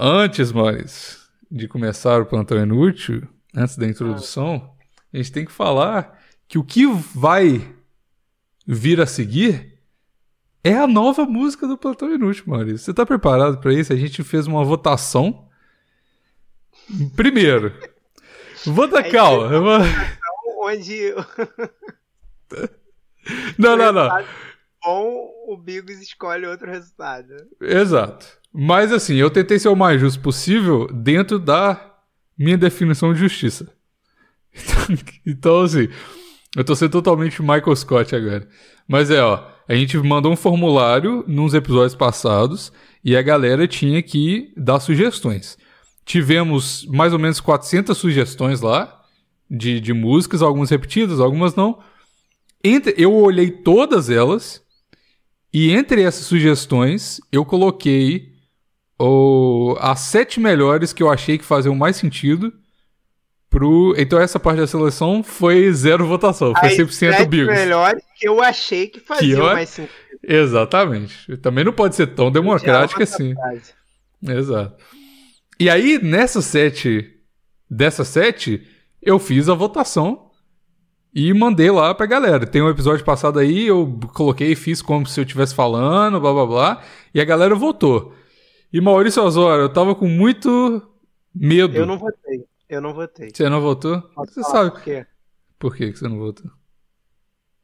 Antes, Maurício, de começar o plantão inútil, antes da introdução, a gente tem que falar que o que vai vir a seguir é a nova música do plantão inútil, Maurício. Você tá preparado para isso? A gente fez uma votação. Primeiro, vota calma. Onde. não, não, não. Bom, o Bigos escolhe outro resultado. Exato. Mas assim, eu tentei ser o mais justo possível dentro da minha definição de justiça. Então, assim, eu tô sendo totalmente Michael Scott agora. Mas é, ó, a gente mandou um formulário nos episódios passados e a galera tinha que dar sugestões. Tivemos mais ou menos 400 sugestões lá de, de músicas, algumas repetidas, algumas não. Entre, eu olhei todas elas e entre essas sugestões eu coloquei o, as sete melhores que eu achei que faziam mais sentido pro. Então essa parte da seleção foi zero votação, foi 100% Bigos. melhores que eu achei que faziam que eu... mais sentido. Exatamente. Também não pode ser tão democrática assim. Exato. E aí, nessas sete. Dessas sete, eu fiz a votação e mandei lá pra galera. Tem um episódio passado aí, eu coloquei, fiz como se eu estivesse falando, blá blá blá, e a galera votou. E Maurício Osório, eu tava com muito medo. Eu não votei. Eu não votei. Você não votou? Pode você sabe. Por quê? Por que você não votou?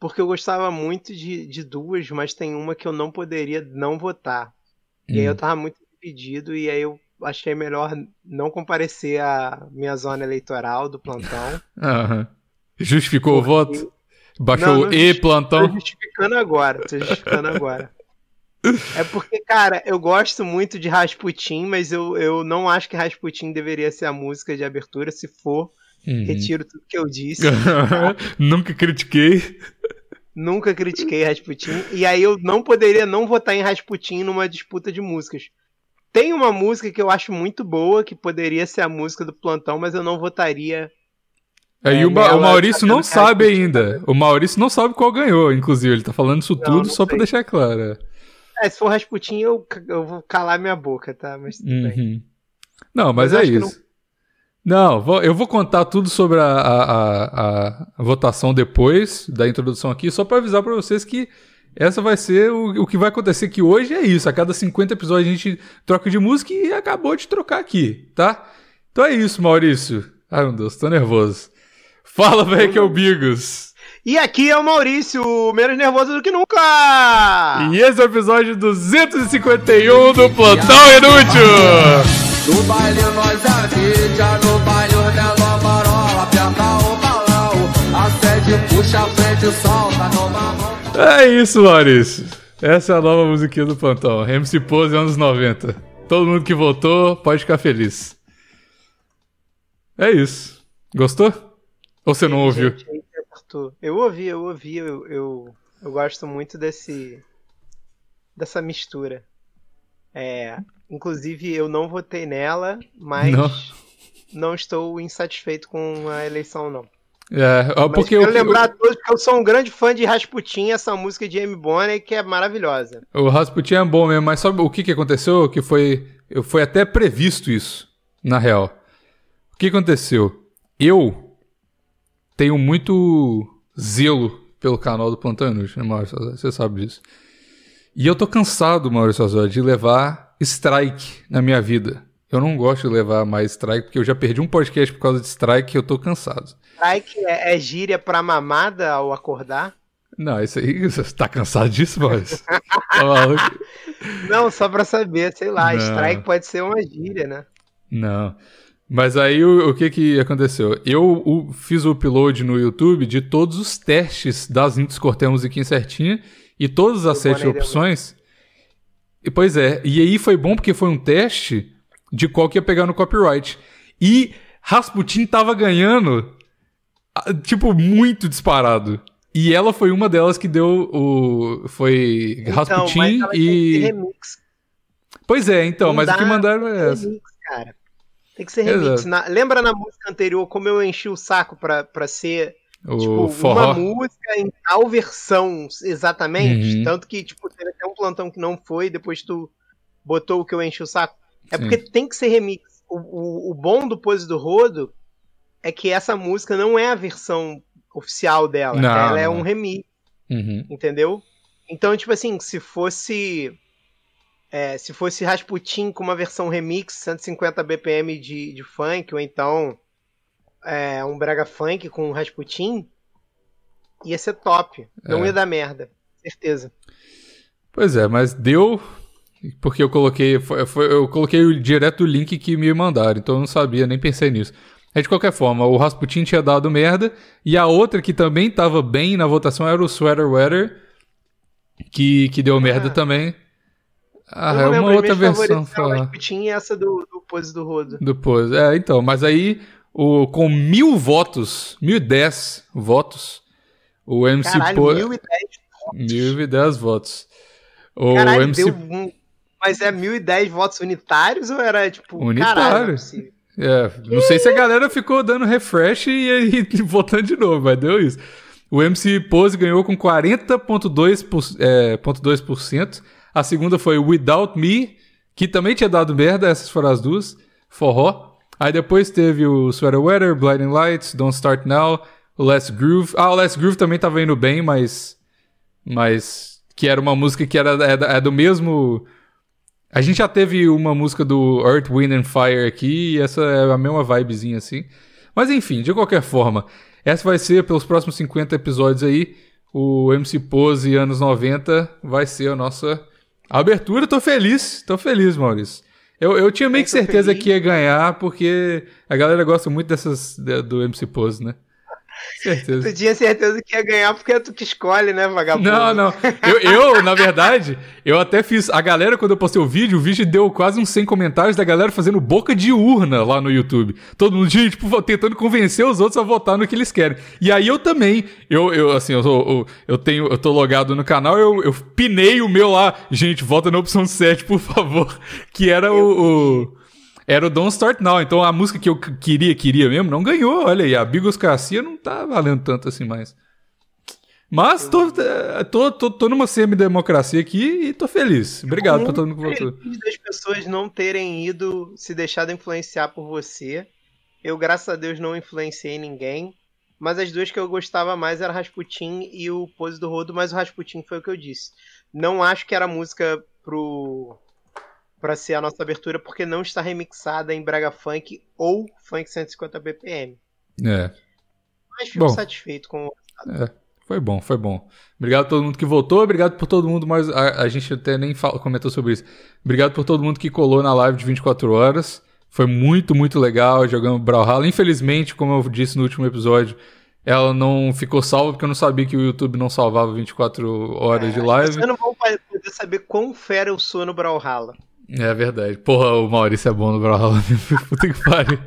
Porque eu gostava muito de, de duas, mas tem uma que eu não poderia não votar. Hum. E aí eu hum. tava muito dividido e aí eu achei melhor não comparecer à minha zona eleitoral do plantão. Aham. Justificou Porque... o voto? Baixou o E plantão? Tô justificando agora, tô justificando agora. É porque, cara, eu gosto muito de Rasputin, mas eu, eu não acho que Rasputin deveria ser a música de abertura. Se for, uhum. retiro tudo que eu disse. Nunca critiquei. Nunca critiquei Rasputin. E aí eu não poderia não votar em Rasputin numa disputa de músicas. Tem uma música que eu acho muito boa, que poderia ser a música do plantão, mas eu não votaria. É, e o, o Maurício não sabe ainda. O Maurício não sabe qual ganhou, inclusive. Ele tá falando isso não, tudo não só pra deixar claro. É, se for Rasputin, eu, eu vou calar minha boca, tá? Mas tudo uhum. bem. Não, mas, mas é isso. Não... não, eu vou contar tudo sobre a, a, a, a votação depois da introdução aqui, só para avisar para vocês que essa vai ser o, o que vai acontecer que hoje é isso. A cada 50 episódios a gente troca de música e acabou de trocar aqui, tá? Então é isso, Maurício. Ai, meu Deus, tô nervoso. Fala, velho, que é o Bigos. E aqui é o Maurício, menos nervoso do que nunca! E esse é o episódio 251 do Plantão Inútil! No baile nós é mídia, no baile menor marola, aperta o balão, a sede puxa a frente, solta. É isso, Maurício. Essa é a nova musiquinha do Plantão, MC Pose anos 90. Todo mundo que votou pode ficar feliz. É isso. Gostou? Ou você não ouviu? Gente, eu ouvi, eu ouvi, eu, eu, eu gosto muito desse dessa mistura. É, inclusive eu não votei nela, mas não, não estou insatisfeito com a eleição não. É, porque quero eu, lembrar a todos que eu sou um grande fã de Rasputin, essa música de Amy Bonner que é maravilhosa. O Rasputin é bom mesmo, mas sabe o que, que aconteceu? Que foi, foi até previsto isso, na real. O que aconteceu? Eu tenho muito zelo pelo canal do Inútil, né, Maurício? Você sabe disso. E eu tô cansado, Maurício Azor, de levar strike na minha vida. Eu não gosto de levar mais strike, porque eu já perdi um podcast por causa de strike e eu tô cansado. Strike é, é gíria pra mamada ao acordar? Não, isso aí, você tá cansado disso, Maurício? tá não, só pra saber, sei lá, não. strike pode ser uma gíria, né? Não. Mas aí o, o, que que aconteceu? Eu o, fiz o upload no YouTube de todos os testes das Intus cortei a musiquinha certinha e todas as sete opções. E, pois é, e aí foi bom porque foi um teste de qual que ia pegar no copyright. E Rasputin tava ganhando, tipo, muito disparado. E ela foi uma delas que deu o. Foi então, Rasputin e. Pois é, então, Não mas o que mandaram é essa. Remix, cara. Tem que ser remix. Na, lembra na música anterior como eu enchi o saco pra, pra ser o tipo, forró. uma música em tal versão exatamente? Uhum. Tanto que, tipo, teve até um plantão que não foi, depois tu botou o que eu enchi o saco. É Sim. porque tem que ser remix. O, o, o, bom do Pose do Rodo é que essa música não é a versão oficial dela. Não, ela é um remix. Uhum. Entendeu? Então, tipo assim, se fosse. É, se fosse Rasputin com uma versão remix, 150 BPM de, de funk, ou então é, um brega funk com Rasputin, ia ser top. Não é. ia dar merda. Certeza. Pois é, mas deu. Porque eu coloquei. Foi, foi, eu coloquei direto o link que me mandaram, então eu não sabia, nem pensei nisso. É de qualquer forma, o Rasputin tinha dado merda, e a outra que também tava bem na votação era o Sweater Weather, que, que deu merda ah. também. Ah, é uma outra versão. Falar. Rasputin e essa do, do Pose do Rodo. Do Pose, é, então, mas aí, o, com mil votos, mil e dez votos, o MC Caralho, Pose. Mil e dez votos. Mil e dez votos. O Caralho, MC... deu um... Mas é mil e dez votos unitários ou era tipo. Unitário. Caralho, é, não sei se a galera ficou dando refresh e aí votando de novo, mas deu isso. O MC Pose ganhou com 40,2%. É, a segunda foi Without Me, que também tinha dado merda, essas foram as duas. Forró. Aí depois teve o Sweater Weather, Blinding Lights, Don't Start Now, Last Groove. Ah, o Last Groove também tava indo bem, mas. Mas. Que era uma música que era é, é do mesmo a gente já teve uma música do Earth, Wind and Fire aqui, e essa é a mesma vibezinha assim. Mas enfim, de qualquer forma, essa vai ser pelos próximos 50 episódios aí. O MC Pose anos 90 vai ser a nossa abertura. Tô feliz, tô feliz, Maurício. Eu, eu tinha meio que certeza feliz. que ia ganhar, porque a galera gosta muito dessas do MC Pose, né? Certeza. Tu tinha certeza que ia ganhar porque é tu que escolhe, né, vagabundo? Não, não. Eu, eu, na verdade, eu até fiz. A galera, quando eu postei o vídeo, o vídeo deu quase uns 100 comentários da galera fazendo boca de urna lá no YouTube. Todo mundo, tipo, tentando convencer os outros a votar no que eles querem. E aí eu também, eu, eu assim, eu, eu, eu tenho, eu tô logado no canal, eu, eu pinei o meu lá. Gente, vota na opção 7, por favor. Que era o, o era o Don't Start Now. Então a música que eu queria, queria mesmo, não ganhou. Olha aí, a Bigoscracia não tá valendo tanto assim mais. Mas tô, eh, tô, tô, tô numa semi-democracia aqui e tô feliz. Obrigado por todo mundo que votou. Das pessoas não terem ido se deixado influenciar por você. Eu, graças a Deus, não influenciei ninguém. Mas as duas que eu gostava mais era Rasputin e o Pose do Rodo, mas o Rasputin foi o que eu disse. Não acho que era música pro para ser a nossa abertura, porque não está remixada em Braga Funk ou Funk 150 BPM. É. Mas fico bom, satisfeito com o é, Foi bom, foi bom. Obrigado a todo mundo que votou, obrigado por todo mundo, mas a, a gente até nem fala, comentou sobre isso. Obrigado por todo mundo que colou na live de 24 horas. Foi muito, muito legal. Jogando Brawlhalla. Infelizmente, como eu disse no último episódio, ela não ficou salva porque eu não sabia que o YouTube não salvava 24 horas é, de live. Você não vão poder saber quão fera eu sou no Brawlhalla. É verdade. Porra, o Maurício é bom no Brawlhalla. Puta que pariu.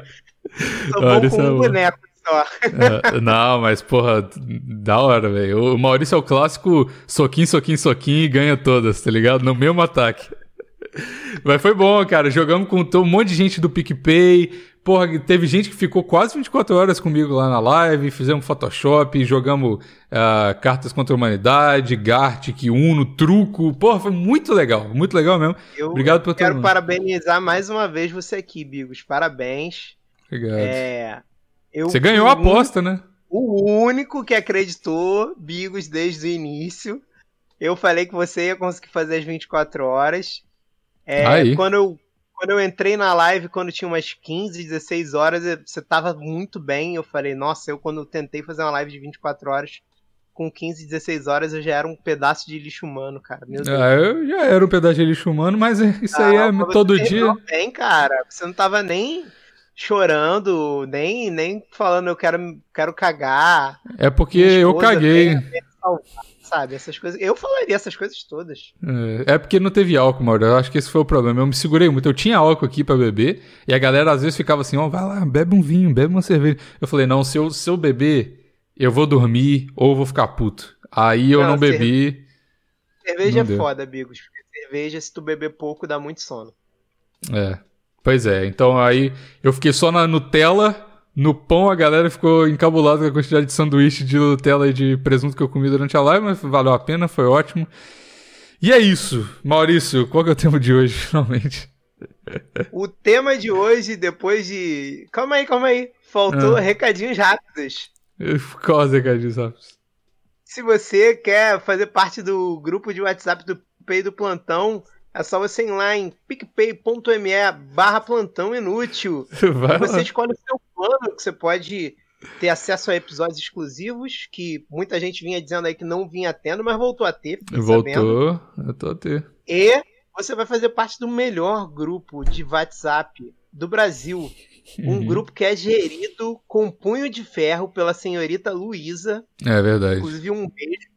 Sou bom com é um boneco só. É, não, mas porra, da hora, velho. O Maurício é o clássico soquinho, soquinho, soquinho e ganha todas, tá ligado? No mesmo ataque. Mas foi bom, cara. Jogamos com um monte de gente do PicPay. Porra, teve gente que ficou quase 24 horas comigo lá na live. Fizemos Photoshop, jogamos uh, cartas contra a humanidade, Gartic, Uno, Truco. Porra, foi muito legal. Muito legal mesmo. Eu Obrigado por quero parabenizar mais uma vez você aqui, Bigos. Parabéns. Obrigado. É, você ganhou a aposta, né? O único que acreditou, Bigos, desde o início. Eu falei que você ia conseguir fazer as 24 horas. É, quando, eu, quando eu entrei na live, quando tinha umas 15, 16 horas, você tava muito bem. Eu falei, nossa, eu quando tentei fazer uma live de 24 horas, com 15, 16 horas, eu já era um pedaço de lixo humano, cara. Meu Deus. Ah, eu já era um pedaço de lixo humano, mas isso ah, aí é todo dia. Bem, cara. Você não tava nem chorando, nem, nem falando eu quero, quero cagar. É porque eu caguei sabe? Essas coisas. Eu falaria essas coisas todas. É, é porque não teve álcool, Mauro. Eu acho que esse foi o problema. Eu me segurei muito. Eu tinha álcool aqui para beber e a galera às vezes ficava assim: ó, oh, vai lá, bebe um vinho, bebe uma cerveja. Eu falei: não, se eu, se eu beber, eu vou dormir ou vou ficar puto. Aí eu não, não bebi. Cerveja não é foda, amigos. Cerveja, se tu beber pouco, dá muito sono. É. Pois é. Então aí eu fiquei só na Nutella no pão a galera ficou encabulada com a quantidade de sanduíche de Nutella e de presunto que eu comi durante a live, mas valeu a pena, foi ótimo. E é isso. Maurício, qual que é o tema de hoje, finalmente? O tema de hoje, depois de. Calma aí, calma aí. Faltou Ah. recadinhos rápidos. Qual os recadinhos rápidos? Se você quer fazer parte do grupo de WhatsApp do PicPay do Plantão, é só você ir lá em picpay.me barra plantão inútil. Você escolhe o seu plano, que você pode ter acesso a episódios exclusivos, que muita gente vinha dizendo aí que não vinha tendo, mas voltou a ter. Voltou, eu tô a ter. E você vai fazer parte do melhor grupo de WhatsApp do Brasil. Um Uhum. grupo que é gerido com punho de ferro pela senhorita Luísa. É verdade. Inclusive, um beijo.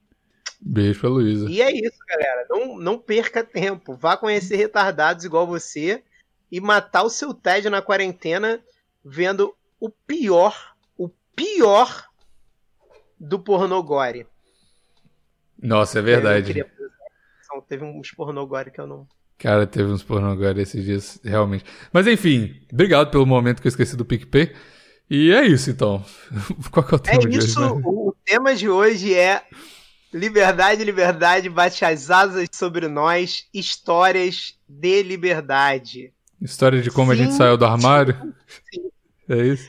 Beijo pra Luísa. E é isso, galera. Não, não perca tempo. Vá conhecer retardados igual você e matar o seu tédio na quarentena vendo o pior, o pior do pornogore. Nossa, é verdade. queria. Teve uns pornogore que eu não. Cara, teve uns pornô agora esses dias, realmente. Mas enfim, obrigado pelo momento que eu esqueci do PicPay. E é isso, então. Qual que é o É tema de isso. hoje? né? O, tema de hoje é Liberdade, liberdade, bate as asas sobre nós, histórias de liberdade. História de como a gente Sim. saiu do armário? Sim. É isso?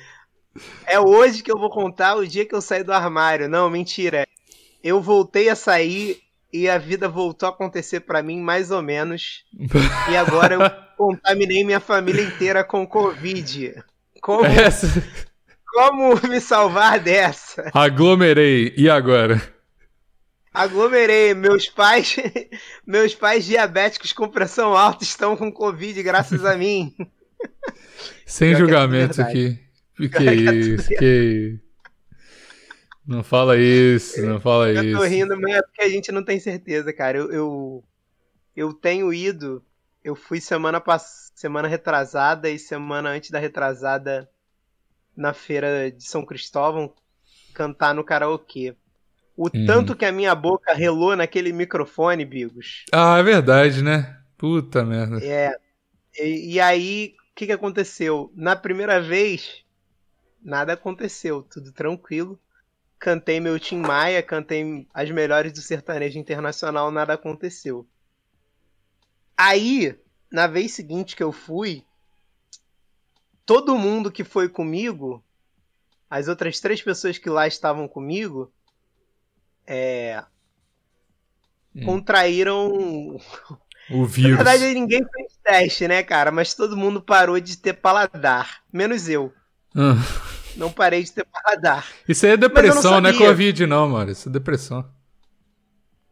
É hoje que eu vou contar o dia que eu saí do armário. Não, mentira. Eu voltei a sair e a vida voltou a acontecer pra mim mais ou menos. E agora eu contaminei minha família inteira com Covid. Como, Essa. como me salvar dessa? Aglomerei. E agora? Aglomerei. Meus pais, meus pais diabéticos com pressão alta estão com Covid graças a mim. Sem é julgamentos verdade. aqui. Que é isso, que. Não fala isso, não fala Eu tô isso. rindo, mas é porque a gente não tem certeza, cara. Eu, eu, eu tenho ido. Eu fui semana pass... semana retrasada e semana antes da retrasada na feira de São Cristóvão cantar no karaokê. O Uhum. tanto que a minha boca relou naquele microfone, Bigos. Ah, é verdade, né? Puta merda. É. E, e aí, o que, que aconteceu? Na primeira vez, nada aconteceu, tudo tranquilo. Cantei meu Tim Maia, cantei as melhores do sertanejo internacional, nada aconteceu. Aí, na vez seguinte que eu fui, todo mundo que foi comigo, as outras três pessoas que lá estavam comigo, é, Hum. contraíram O na vírus. verdade, ninguém fez teste, né, cara? Mas todo mundo parou de ter paladar. Menos eu. Ah. Não parei de ter paladar. Isso aí é depressão, não é sabia. Covid, não, mano. Isso é depressão.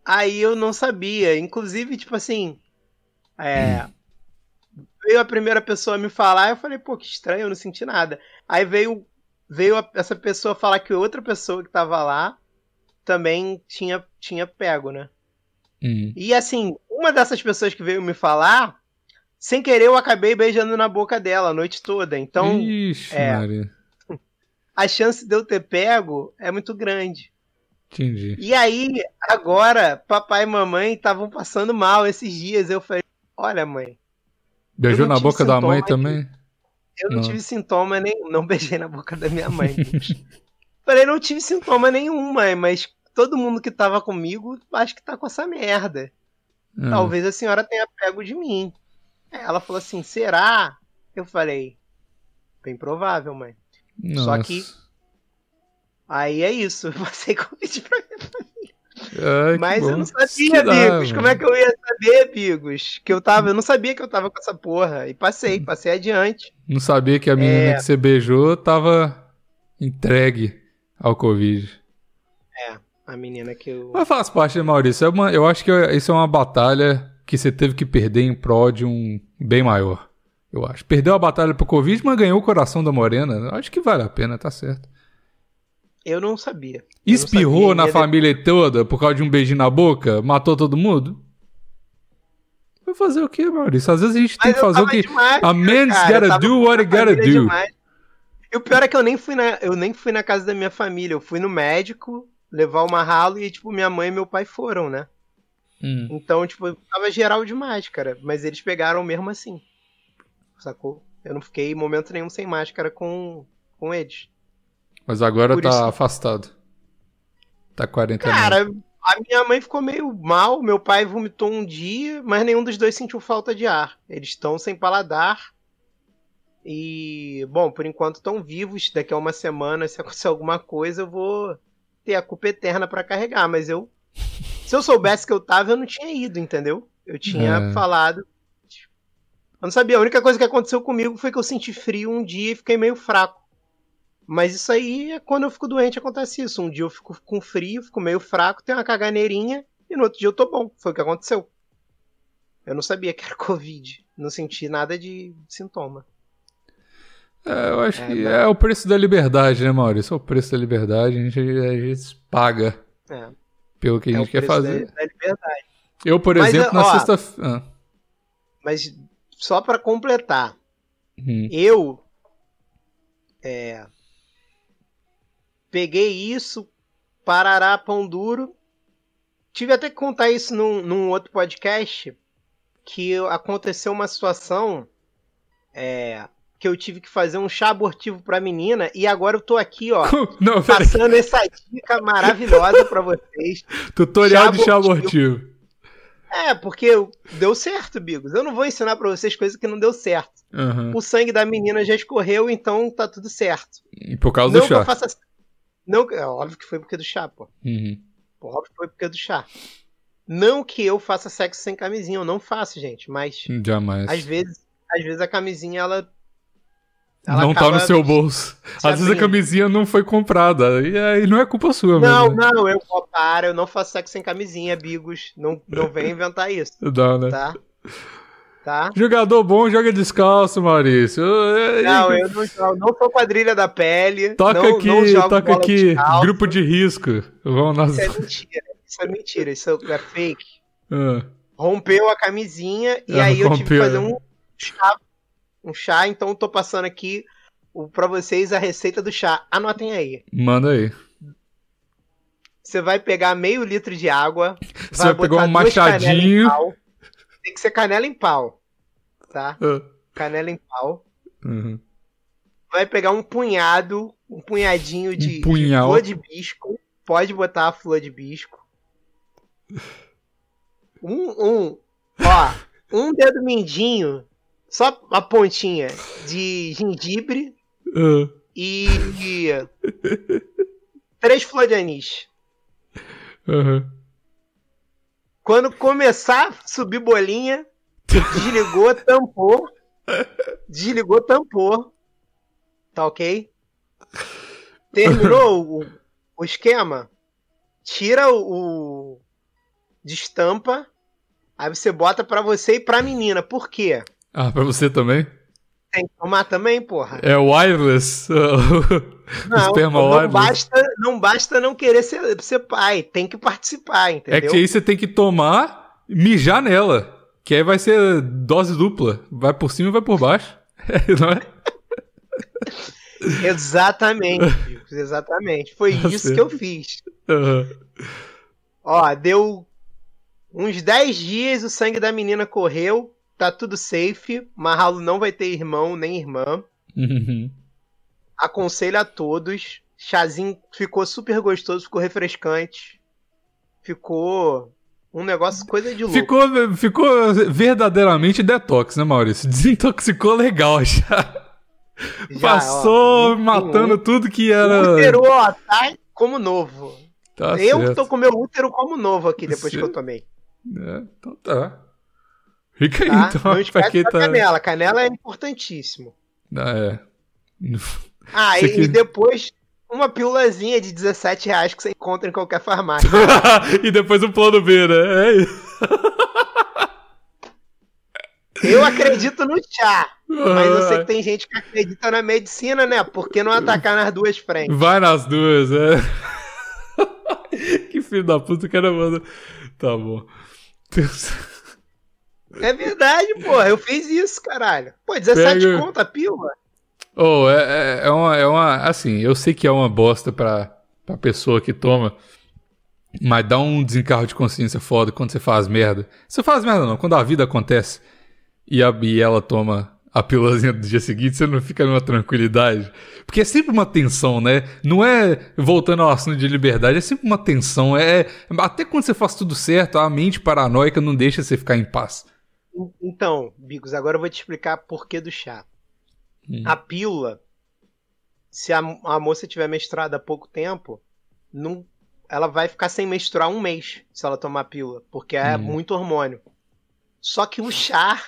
Aí eu não sabia. Inclusive, tipo assim. É. Veio a primeira pessoa me falar, eu falei, pô, que estranho, eu não senti nada. Aí veio, veio a- essa pessoa falar que outra pessoa que tava lá também tinha, tinha pego, né? Hum. E assim, uma dessas pessoas que veio me falar, sem querer eu acabei beijando na boca dela a noite toda. Então, Ixi, é. Maria. a chance de eu ter pego é muito grande. Entendi. E aí, agora, papai e mamãe estavam passando mal esses dias. Eu falei: Olha, mãe, Beijou na boca da mãe também? eu não, Não. tive sintoma nenhum. Não beijei na boca da minha mãe. falei: Não tive sintoma nenhum, mãe, mas todo mundo que tava comigo acho que tá com essa merda. Ah. Talvez a senhora tenha pego de mim. Ela falou assim: Será? Eu falei: Bem provável, mãe. Só Nossa. que- Aí é isso. Eu passei Covid pra Ai, que Mas bom. eu não sabia, Bigos. Como é que eu ia saber, Bigos? Que eu tava. Eu não sabia que eu tava com essa porra. E passei, passei adiante. Não sabia que a menina É. que você beijou tava entregue ao Covid. A menina que eu. Mas faz parte, né, Maurício? É uma- eu acho que isso é uma batalha que você teve que perder em prol de um bem maior. Eu acho. Perdeu a batalha pro Covid, mas ganhou o coração da Morena. Eu acho que vale a pena, tá certo. Eu não sabia. Eu não Espirrou sabia, na ia família toda por causa de um beijinho na boca? Matou todo mundo? Vai fazer o quê, Maurício? Às vezes a gente tem Mas que eu fazer o que. A man's cara, gotta do what he gotta do. demais. E o pior é que eu nem fui na, eu nem fui na casa da minha família. Eu fui no médico levar uma ralo e, tipo, minha mãe e meu pai foram, né? Hum. Então, tipo, eu tava geral de máscara. Mas eles pegaram mesmo assim. Sacou? Eu não fiquei em momento nenhum sem máscara com, com eles. Mas agora Por tá isso- afastado. Tá quarentena. Cara, A minha mãe ficou meio mal, meu pai vomitou um dia, mas nenhum dos dois sentiu falta de ar. Eles estão sem paladar. E, bom, por enquanto estão vivos. Daqui a uma semana, se acontecer alguma coisa, eu vou ter a culpa eterna para carregar. Mas eu. Se eu soubesse que eu tava, eu não tinha ido, entendeu? Eu tinha é. falado. Eu não sabia. A única coisa que aconteceu comigo foi que eu senti frio um dia e fiquei meio fraco. Mas isso aí é quando eu fico doente, acontece isso. Um dia eu fico com frio, fico meio fraco, tenho uma caganeirinha e no outro dia eu tô bom. Foi o que aconteceu. Eu não sabia que era Covid. Não senti nada de sintoma. É, eu acho é, que é o preço da liberdade, né, Maurício? É o preço da liberdade, a gente, a gente paga é. pelo que a é gente quer fazer. Da, da liberdade. Eu, por mas, exemplo, na sexta-feira. Ah. Mas só para completar, hum. eu é, peguei isso, parará pão duro. Tive até que contar isso num, num outro podcast que aconteceu uma situação é, que eu tive que fazer um chá abortivo pra menina e agora eu tô aqui, ó, Não, passando essa dica maravilhosa para vocês. Tutorial chá de chá abortivo. É, porque deu certo, Bigos. Eu não vou ensinar para vocês coisas que não deu certo. Uhum. O sangue da menina já escorreu, então tá tudo certo. Por causa não do chá. Faça... Não, é óbvio que foi porque do chá, pô. Uhum. pô. Óbvio que foi porque do chá. Não que eu faça sexo sem camisinha, eu não faço, gente, mas. Jamais. Às vezes, às vezes a camisinha, ela ela não tá no seu bolso. Às vezes a camisinha não foi comprada. E aí não é culpa sua, Não, mesmo, né? não, eu para, eu não faço sexo sem camisinha, Bigos. Não, não vem inventar isso. Não, né? Tá? Tá? Jogador bom joga descalço, Maurício. Não, eu não, não sou quadrilha da pele. Toca não, aqui, não toca aqui. De grupo de risco. Vamos nós... Isso é mentira. Isso é mentira. Isso é fake. Ah. Rompeu a camisinha e ah, aí eu rompeu. tive que fazer um chá um chá, então tô passando aqui para vocês a receita do chá. Anotem aí. Manda aí. Você vai pegar meio litro de água. Você vai, vai pegar um machadinho. Tem que ser canela em pau. Tá? Uh. Canela em pau. Uhum. Vai pegar um punhado, um punhadinho de, um de flor de bisco. Pode botar a flor de bisco. Um, um, ó, um dedo mindinho só a pontinha de gengibre uh. e, três flores de anis. Uhum. Quando começar a subir bolinha, desligou, tampou. Desligou, tampou. Tá ok? Terminou o, o esquema? Tira o, o. Destampa. Aí você bota pra você e pra menina. Por quê? Ah, pra você também? Tem que tomar também, porra. É wireless? não, não wireless. Basta, não basta não querer ser, ser pai, tem que participar, entendeu? É que aí você tem que tomar, mijar nela. Que aí vai ser dose dupla. Vai por cima e vai por baixo. não é? exatamente, exatamente. Foi tá isso que eu fiz. Uhum. Ó, deu uns 10 dias, o sangue da menina correu tá tudo safe. Mahalo não vai ter irmão nem irmã. Uhum. Aconselho a todos. Chazinho ficou super gostoso, ficou refrescante. Ficou um negócio, coisa de louco. Ficou, ficou verdadeiramente detox, né, Maurício? Desintoxicou legal já. já Passou ó, matando tudo que era. O útero, ó, tá como novo. Tá eu certo. tô com meu útero como novo aqui depois que eu tomei. É, então tá. Fica aí, tá? então. Não esquece da tá... canela. Canela é importantíssimo. Ah, é. Ah, e, e, depois uma pílulazinha de 17 reais que você encontra em qualquer farmácia. e depois o plano B, né? É isso. Eu acredito no chá. Mas eu sei que tem gente que acredita na medicina, né? Por que não atacar nas duas frentes? Vai nas duas, é. que filho da puta, o cara manda. Tá bom. É verdade, porra. Eu fiz isso, caralho. Pô, 17 Pega... conta a pílula. Oh, é, é, é, uma, é uma. Assim, eu sei que é uma bosta pra, pra pessoa que toma. Mas dá um desencarro de consciência foda quando você faz merda. Você faz merda não, quando a vida acontece e, a, e ela toma a pílulazinha do dia seguinte, você não fica numa tranquilidade. Porque é sempre uma tensão, né? Não é, voltando ao assunto de liberdade, é sempre uma tensão. É, até quando você faz tudo certo, a mente paranoica não deixa você ficar em paz. Então, Bigos, agora eu vou te explicar por que do chá. Hum. A pílula, se a, a moça tiver mestrado há pouco tempo, não, ela vai ficar sem menstruar um mês se ela tomar pílula, porque é hum. muito hormônio. Só que o chá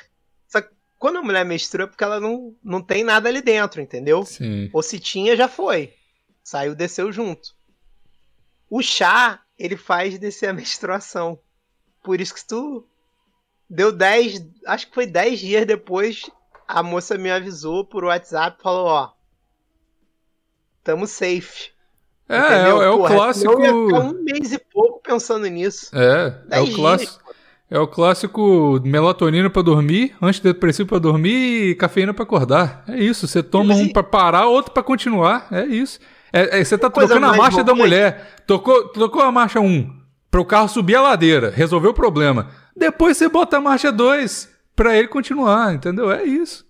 quando a mulher menstrua é porque ela não, não tem nada ali dentro, entendeu? Sim. Ou se tinha, já foi. Saiu, desceu junto. O chá, ele faz descer a menstruação. Por isso que tu deu 10, acho que foi 10 dias depois, a moça me avisou por WhatsApp, falou, ó, tamo safe. É, é, é, o clássico. Eu ia um mês e pouco pensando nisso. É, é o clássico. É o clássico melatonina para dormir, antidepressivo para dormir e cafeína para acordar. É isso. Você toma um para parar, outro para continuar. É isso. É, é, você tá trocando a marcha da mulher. Tocou, trocou a marcha 1 para o carro subir a ladeira, resolveu o problema. Depois você bota a marcha 2 para ele continuar, entendeu? É isso.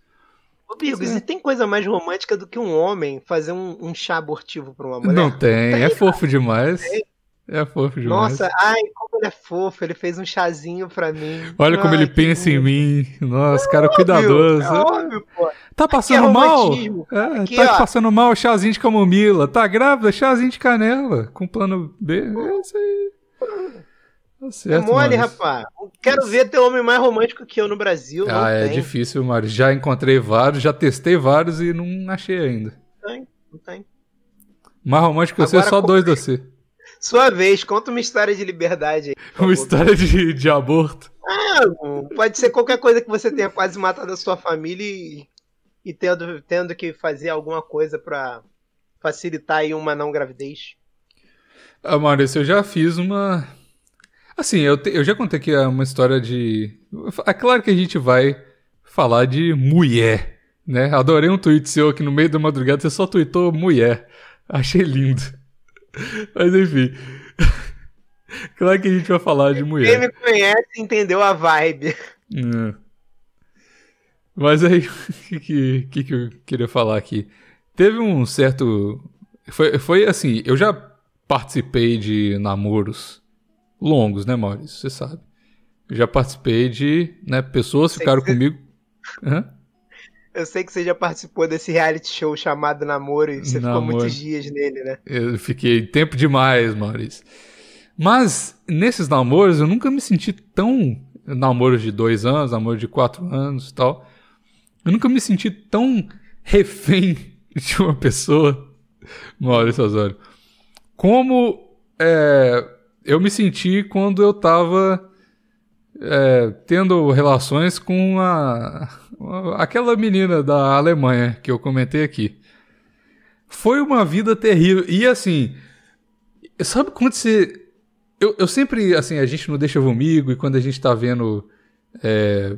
Ô, Bigos, e tem coisa mais romântica do que um homem fazer um, um chá abortivo para uma mulher? Não tem, tem é fofo demais. Tem. É fofo demais. Nossa, ai, como ele é fofo, ele fez um chazinho pra mim. Olha ai, como ele pensa em mim. Nossa, é cara óbvio, cuidadoso. É óbvio, pô. Tá passando é mal? É, Aqui, tá ó. passando mal, chazinho de camomila. Tá grávida, chazinho de canela. Com plano B. É isso aí. Tá certo, é mole, rapaz. Quero ver ter homem mais romântico que eu no Brasil. Ah, é tem. difícil, Mário. Já encontrei vários, já testei vários e não achei ainda. Não tem, não tem. Mais romântico que você, só dois de você. Sua vez, conta uma história de liberdade aí. Uma história de, de aborto. Ah, pode ser qualquer coisa que você tenha quase matado a sua família e, e tendo, tendo que fazer alguma coisa para facilitar aí uma não gravidez. Ah, Maurício, eu já fiz uma. Assim, eu, te, eu já contei aqui uma história de. É claro que a gente vai falar de mulher, né? Adorei um tweet seu aqui no meio da madrugada, você só tweetou mulher. Achei lindo. Mas enfim. Claro que a gente vai falar de mulher. Quem me conhece entendeu a vibe. É. Mas aí, o que, que, que eu queria falar aqui? Teve um certo. Foi, foi assim, eu já participei de namoros longos, né, Maurício? Você sabe. Eu já participei de. Né, pessoas ficaram comigo. Hã? Eu sei que você já participou desse reality show chamado Namoro e você ficou muitos dias nele, né? Eu fiquei tempo demais, Maurício. Mas nesses namoros eu nunca me senti tão. Namoros de dois anos, namoro de quatro anos e tal. Eu nunca me senti tão refém de uma pessoa, Maurício Osório, como é, eu me senti quando eu tava é, tendo relações com a, aquela menina da Alemanha que eu comentei aqui. Foi uma vida terrível. E assim, sabe quando você. Eu, eu sempre, assim, a gente não deixa comigo e quando a gente tá vendo. É.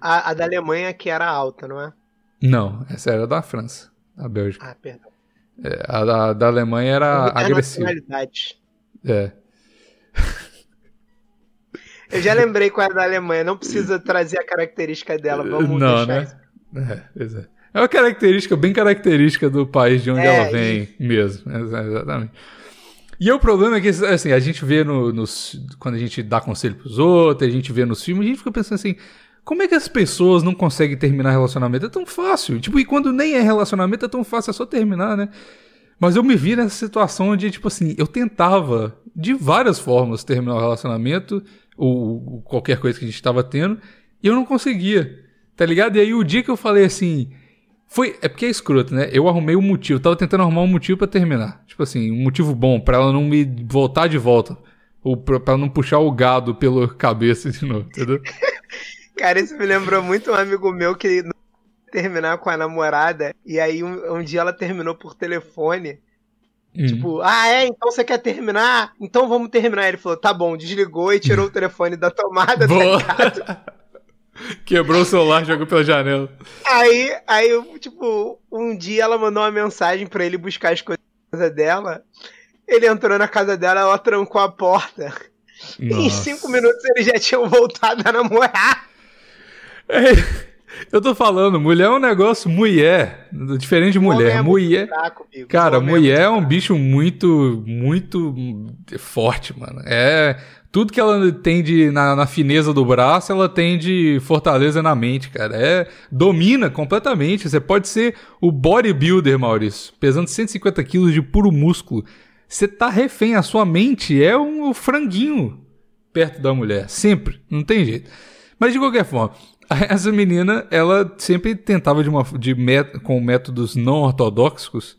A, a, da Alemanha que era alta, não é? Não, essa era da França, da Bélgica. Ah, perdão. É, a da, da Alemanha era agressiva. É. Eu já lembrei qual é da Alemanha, não precisa trazer a característica dela, vamos não, deixar né? isso. É, exato. É uma característica bem característica do país de onde é, ela vem e... mesmo. Exatamente. E o problema é que, assim, a gente vê no, nos, quando a gente dá conselho pros outros, a gente vê nos filmes, a gente fica pensando assim, como é que as pessoas não conseguem terminar relacionamento? É tão fácil. Tipo, e quando nem é relacionamento é tão fácil, é só terminar, né? Mas eu me vi nessa situação onde, tipo assim, eu tentava de várias formas terminar o relacionamento ou qualquer coisa que a gente estava tendo, e eu não conseguia, tá ligado? E aí o dia que eu falei assim, foi, é porque é escroto, né? Eu arrumei um motivo, tava tentando arrumar um motivo para terminar. Tipo assim, um motivo bom para ela não me voltar de volta, ou para não puxar o gado pela cabeça de novo, entendeu? Cara, isso me lembrou muito um amigo meu que terminar com a namorada e aí um, um dia ela terminou por telefone Hum. Tipo, ah, é? Então você quer terminar? Então vamos terminar. Ele falou, tá bom, desligou e tirou o telefone da tomada, tá Quebrou o celular, jogou pela janela. Aí, aí, tipo, um dia ela mandou uma mensagem para ele buscar as coisas dela. Ele entrou na casa dela, ela trancou a porta. E em cinco minutos eles já tinham voltado a namorar. É, Eu tô falando, mulher é um negócio, mulher, diferente de mulher. É mulher. Fraco, cara, mulher é, é um bicho muito, muito forte, mano. É. Tudo que ela tem de, na, na, fineza do braço, ela tem de fortaleza na mente, cara. É, domina completamente. Você pode ser o bodybuilder, Maurício, pesando 150 quilos de puro músculo. Você tá refém, a sua mente é um franguinho perto da mulher. Sempre. Não tem jeito. Mas de qualquer forma, essa menina, ela sempre tentava de uma, de met, com métodos não ortodoxos,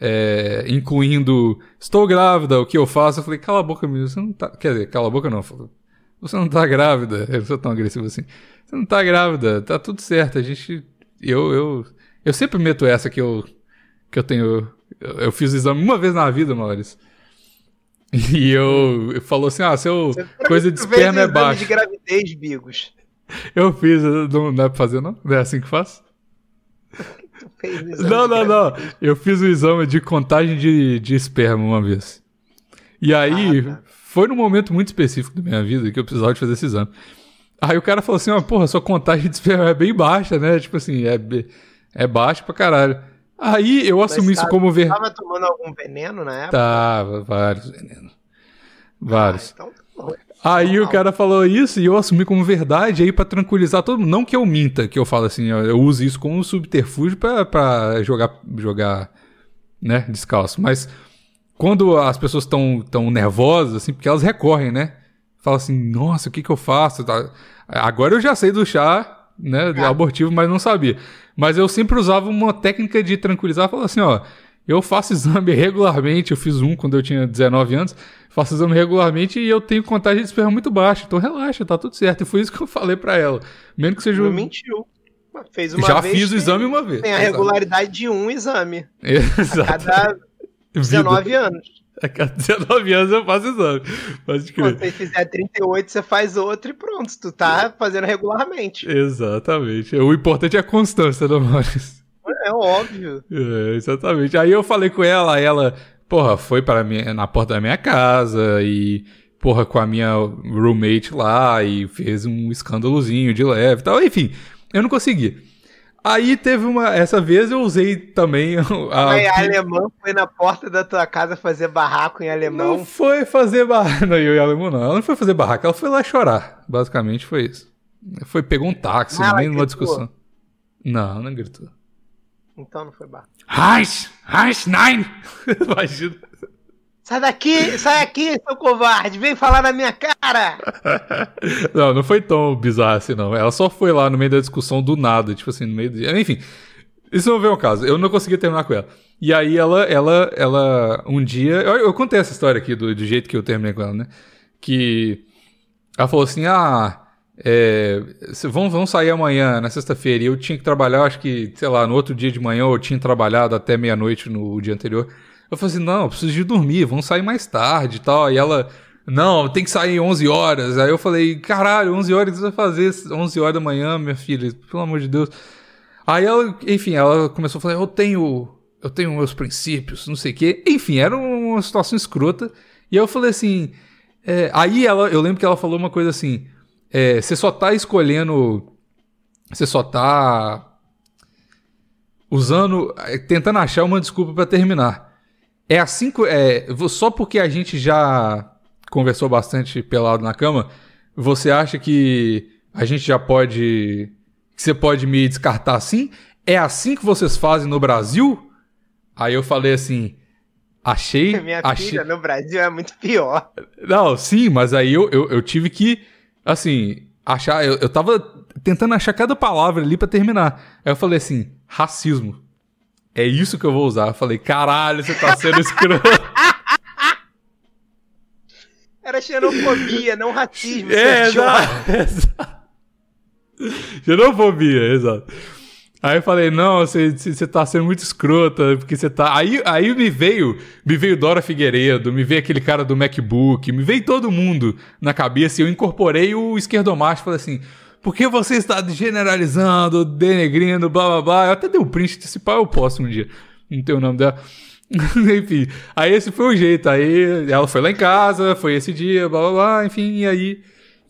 é, incluindo estou grávida, o que eu faço? Eu falei, cala a boca, menina, você não tá. Quer dizer, cala a boca não. Falei, você não tá grávida. Eu sou tão agressivo assim. Você não tá grávida, tá tudo certo. A gente. Eu, eu, eu sempre meto essa que eu, que eu tenho. Eu, eu fiz o exame uma vez na vida, Maurício. E eu, falou assim: ah, seu coisa de esperma é baixa. de gravidez, Bigos. Eu fiz, não, não é pra fazer, não? Não é assim que faz? Não, não, não. Eu fiz o exame de contagem de, de esperma uma vez. E aí, ah, tá. foi num momento muito específico da minha vida que eu precisava de fazer esse exame. Aí o cara falou assim: ó, porra, sua contagem de esperma é bem baixa, né? Tipo assim, é, é baixa pra caralho. Aí eu assumi Mas, isso como ver. Tava tomando algum veneno na época? Tava, vários venenos. Vários. Ah, então tá Aí o cara falou isso e eu assumi como verdade aí para tranquilizar todo mundo. Não que eu minta, que eu falo assim, eu uso isso como subterfúgio para jogar, jogar, né, descalço. Mas quando as pessoas estão tão nervosas, assim, porque elas recorrem, né? Fala assim, nossa, o que que eu faço? Tá, agora eu já sei do chá, né, ah. abortivo, mas não sabia. Mas eu sempre usava uma técnica de tranquilizar, falar assim, ó, eu faço exame regularmente, eu fiz um quando eu tinha 19 anos, faço exame regularmente e eu tenho contagem de esperma muito baixa. Então relaxa, tá tudo certo. E foi isso que eu falei para ela. Menos que seja. Não mentiu. Fez uma Já vez, fiz o exame uma vez. Tem a regularidade de um exame. Exato. A cada 19 Vida. anos. A cada 19 anos eu faço exame. Pode crer. Quando você fizer 38, você faz outro e pronto. Tu tá fazendo regularmente. Exatamente. O importante é a constância, não, Maurício? É óbvio. É, exatamente. Aí eu falei com ela, ela, porra, foi para minha, na porta da minha casa e, porra, com a minha roommate lá e fez um escândalozinho de leve e tal. Enfim, eu não consegui. Aí teve uma. Essa vez eu usei também. A, Aí, a alemã foi na porta da tua casa fazer barraco em alemão. Não foi fazer barraco. Não, eu e alemão não. Ela não foi fazer barraco, ela foi lá chorar. Basicamente foi isso. Foi, pegou um táxi, ah, nem numa discussão. Não, não gritou. Então não foi barra. Reis! Reis, nein! Imagina. Sai daqui, sai aqui, seu covarde, vem falar na minha cara! não, não foi tão bizarro assim, não. Ela só foi lá no meio da discussão do nada, tipo assim, no meio do. Enfim, isso não veio ao caso. Eu não consegui terminar com ela. E aí ela, ela, ela, um dia. Eu, eu contei essa história aqui do, do jeito que eu terminei com ela, né? Que ela falou assim: ah é, vamos, vamos sair amanhã, na sexta-feira. E eu tinha que trabalhar, acho que, sei lá, no outro dia de manhã eu tinha trabalhado até meia-noite no dia anterior. Eu falei assim: não, preciso de dormir, vamos sair mais tarde e tal. E ela, não, tem que sair 11 horas. Aí eu falei: caralho, 11 horas você vai fazer? 11 horas da manhã, minha filha, pelo amor de Deus. Aí ela, enfim, ela começou a falar: eu tenho, eu tenho meus princípios, não sei o quê. Enfim, era uma situação escrota. E eu falei assim: é, aí ela, eu lembro que ela falou uma coisa assim é, você só tá escolhendo. Você só tá usando. É, tentando achar uma desculpa para terminar. É assim. É, só porque a gente já conversou bastante pelado na cama, você acha que a gente já pode. Que você pode me descartar assim? É assim que vocês fazem no Brasil? Aí eu falei assim. Achei. Minha achei... filha no Brasil é muito pior. Não, sim, mas aí eu, eu, eu tive que assim, achar. Eu, eu tava tentando achar cada palavra ali para terminar. Aí eu falei assim: racismo. É isso que eu vou usar. Eu falei, caralho, você tá sendo escroto. Era xenofobia, não racismo. É, exato. Xenofobia, exato. Aí eu falei, não, você, você tá sendo muito escrota, porque você tá. Aí, aí me veio, me veio Dora Figueiredo, me veio aquele cara do MacBook, me veio todo mundo na cabeça e eu incorporei o esquerdomacho e falei assim. Por que você está generalizando, denegrindo, blá blá blá? Eu até dei um print desse pai, eu posso um dia. Não tem o nome dela. enfim, aí esse foi o jeito. Aí ela foi lá em casa, foi esse dia, blá blá blá, enfim, e aí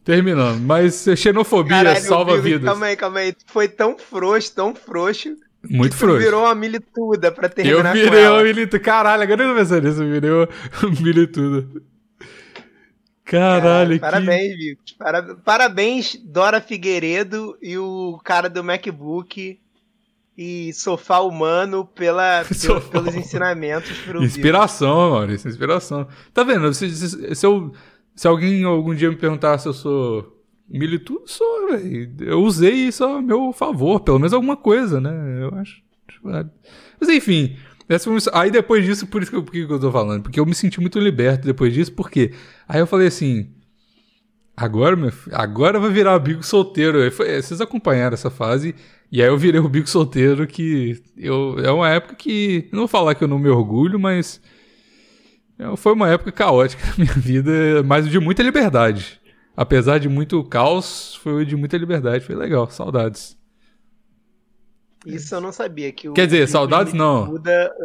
Terminando. Mas xenofobia Caralho, salva vidas. Calma aí, calma aí. Foi tão frouxo, tão frouxo. Muito que frouxo. virou uma milituda pra terminar Eu virei uma milituda. Caralho, agora eu não pensei nisso. Eu virei uma milituda. Caralho, Parabéns, que... Parabéns, Dora Figueiredo e o cara do MacBook e sofá humano pela, pelos ensinamentos pro Inspiração, Maurício, inspiração. Tá vendo? Se, se, se, eu, se alguém algum dia me perguntar se eu sou militudo, sou, velho. Eu usei isso a meu favor, pelo menos alguma coisa, né? Eu acho. Mas enfim, Aí depois disso, por isso que eu, que eu tô falando? Porque eu me senti muito liberto depois disso, porque aí eu falei assim. Agora, meu agora vai virar o bico solteiro. Foi, vocês acompanharam essa fase. E aí eu virei o bico solteiro que eu, é uma época que. Não vou falar que eu não me orgulho, mas. Foi uma época caótica na minha vida, mas de muita liberdade. Apesar de muito caos, foi de muita liberdade. Foi legal, saudades. Isso eu não sabia. Que o Quer dizer, Bigo saudades não.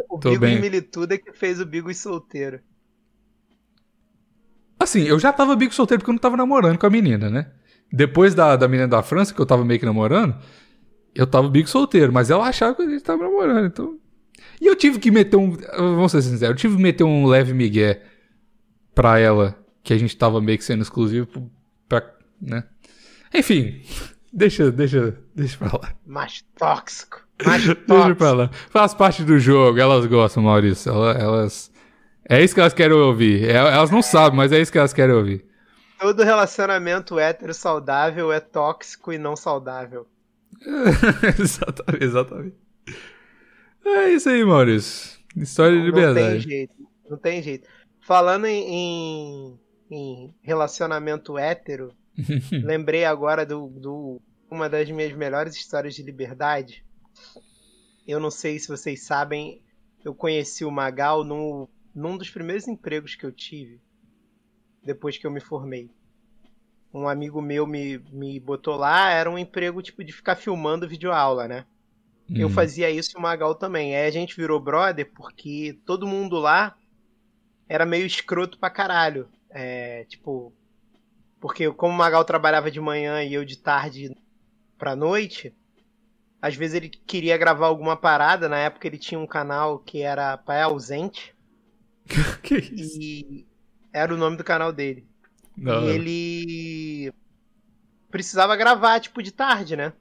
O Tô Bigo bem. Milituda que fez o Bigo solteiro. Assim, eu já tava Bigo solteiro porque eu não tava namorando com a menina, né? Depois da, da menina da França, que eu tava meio que namorando, eu tava Bigo solteiro, mas ela achava que a gente tava namorando, então. E eu tive que meter um. Vamos ser sinceros, eu tive que meter um leve migué pra ela, que a gente tava meio que sendo exclusivo pra. né? Enfim. Deixa, deixa, deixa pra lá. Mais tóxico. Mais tóxico. deixa pra lá. Faz parte do jogo, elas gostam, Maurício. Elas. É isso que elas querem ouvir. É, elas não sabem, mas é isso que elas querem ouvir. Todo relacionamento hétero saudável é tóxico e não saudável. exatamente, exatamente. É isso aí, Maurício. História de liberdade. Não tem jeito. Não tem jeito. Falando em, em, em relacionamento hétero, Lembrei agora do, do uma das minhas melhores histórias de liberdade. Eu não sei se vocês sabem, eu conheci o Magal no, num dos primeiros empregos que eu tive depois que eu me formei. Um amigo meu me, me botou lá, era um emprego tipo de ficar filmando videoaula, né? Hum. Eu fazia isso e o Magal também. Aí a gente virou brother porque todo mundo lá era meio escroto pra caralho. É, tipo, porque como o Magal trabalhava de manhã e eu de tarde pra noite, às vezes ele queria gravar alguma parada. Na época ele tinha um canal que era Pai Ausente. que isso? E era o nome do canal dele. Não. E ele precisava gravar, tipo, de tarde, né?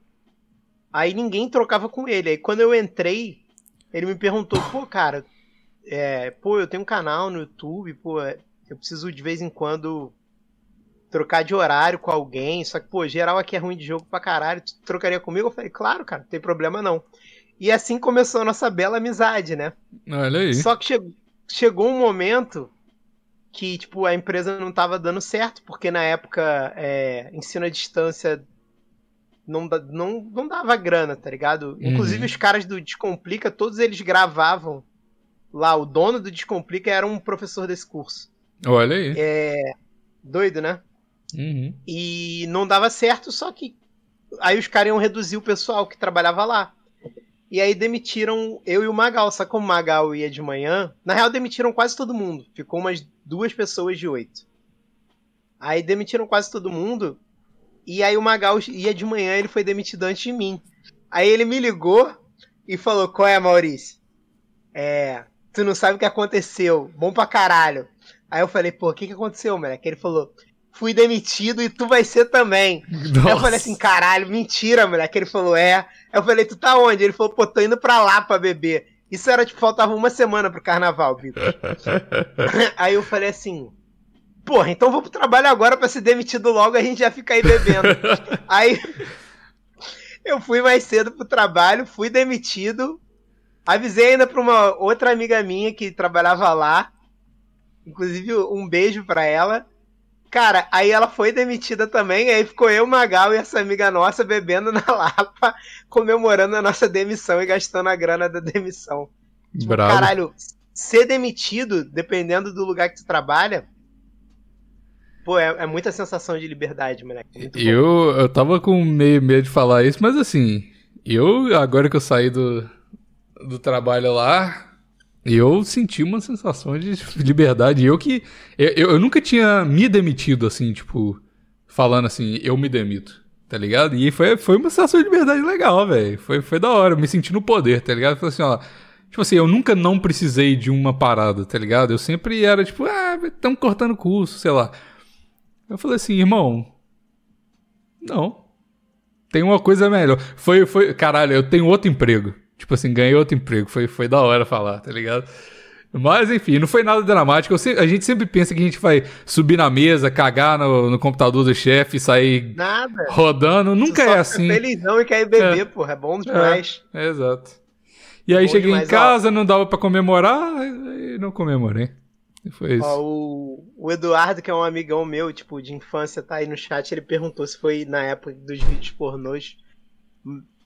Aí ninguém trocava com ele. Aí quando eu entrei, ele me perguntou, pô, cara, é, pô, eu tenho um canal no YouTube, pô, eu preciso de vez em quando trocar de horário com alguém, só que, pô, geral aqui é ruim de jogo pra caralho, tu trocaria comigo? Eu falei, claro, cara, não tem problema não. E assim começou a nossa bela amizade, né? Olha aí. Só que chegou, chegou um momento que, tipo, a empresa não tava dando certo, porque na época é, ensino à distância não, não, não dava grana, tá ligado? Uhum. Inclusive os caras do Descomplica, todos eles gravavam lá, o dono do Descomplica era um professor desse curso. Olha aí. É. Doido, né? Uhum. E não dava certo, só que aí os caras iam reduzir o pessoal que trabalhava lá. E aí demitiram eu e o Magal, só como o Magal ia de manhã. Na real, demitiram quase todo mundo. Ficou umas duas pessoas de oito. Aí demitiram quase todo mundo. E aí o Magal ia de manhã, ele foi demitido antes de mim. Aí ele me ligou e falou: Qual é, Maurício? É. Tu não sabe o que aconteceu. Bom pra caralho. Aí eu falei: Pô, o que, que aconteceu, moleque? Ele falou: fui demitido e tu vai ser também. Nossa. Aí eu falei assim, caralho, mentira, moleque. Ele falou, é. Eu falei, tu tá onde? Ele falou, pô, tô indo pra lá pra beber. Isso era, tipo, faltava uma semana pro carnaval, Vitor. aí eu falei assim, porra, então vou pro trabalho agora pra ser demitido logo, a gente já fica aí bebendo. aí eu fui mais cedo pro trabalho, fui demitido, avisei ainda pra uma outra amiga minha que trabalhava lá, inclusive um beijo pra ela, Cara, aí ela foi demitida também, aí ficou eu, Magal e essa amiga nossa bebendo na Lapa, comemorando a nossa demissão e gastando a grana da demissão. Tipo, Bravo. Caralho, ser demitido, dependendo do lugar que tu trabalha, pô, é, é muita sensação de liberdade, moleque. É eu, eu tava com meio medo de falar isso, mas assim, eu, agora que eu saí do, do trabalho lá, eu senti uma sensação de liberdade. Eu que. Eu, eu nunca tinha me demitido assim, tipo. falando assim, eu me demito, tá ligado? E foi, foi uma sensação de verdade legal, velho. Foi, foi da hora, me senti no poder, tá ligado? Falei assim, ó. Tipo assim, eu nunca não precisei de uma parada, tá ligado? Eu sempre era tipo, ah, estamos cortando curso, sei lá. Eu falei assim, irmão, não. Tem uma coisa melhor. Foi, foi, caralho, eu tenho outro emprego. Tipo assim, ganhei outro emprego. Foi, foi da hora falar, tá ligado? Mas enfim, não foi nada dramático. a gente sempre pensa que a gente vai subir na mesa, cagar no, no computador do chefe e sair nada. rodando. Nunca é assim. Felizão e quer beber, é. porra. É bom demais. É, exato. E aí bom cheguei em casa, não dava para comemorar, e não comemorei. Foi isso. Ó, o, o Eduardo, que é um amigão meu, tipo, de infância, tá aí no chat, ele perguntou se foi na época dos vídeos pornôs.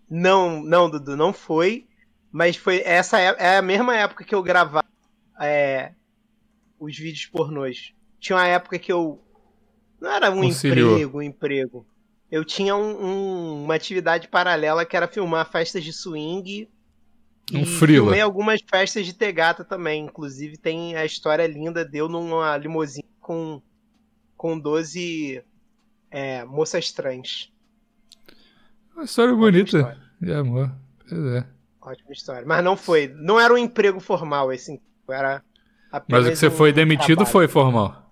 Não, não, Dudu, não foi. Mas foi essa é, é a mesma época que eu gravava é, os vídeos pornôs. Tinha uma época que eu. Não era um Conciliou. emprego, um emprego. Eu tinha um, um, uma atividade paralela que era filmar festas de swing. Um e frila. filmei algumas festas de tegata também. Inclusive tem a história linda de eu numa limusine com, com 12 é, moças trans. Uma história bonita história. de amor. Pois é. Ótima história. Mas não foi. Não era um emprego formal esse era Mas o que você um foi demitido trabalho. foi formal.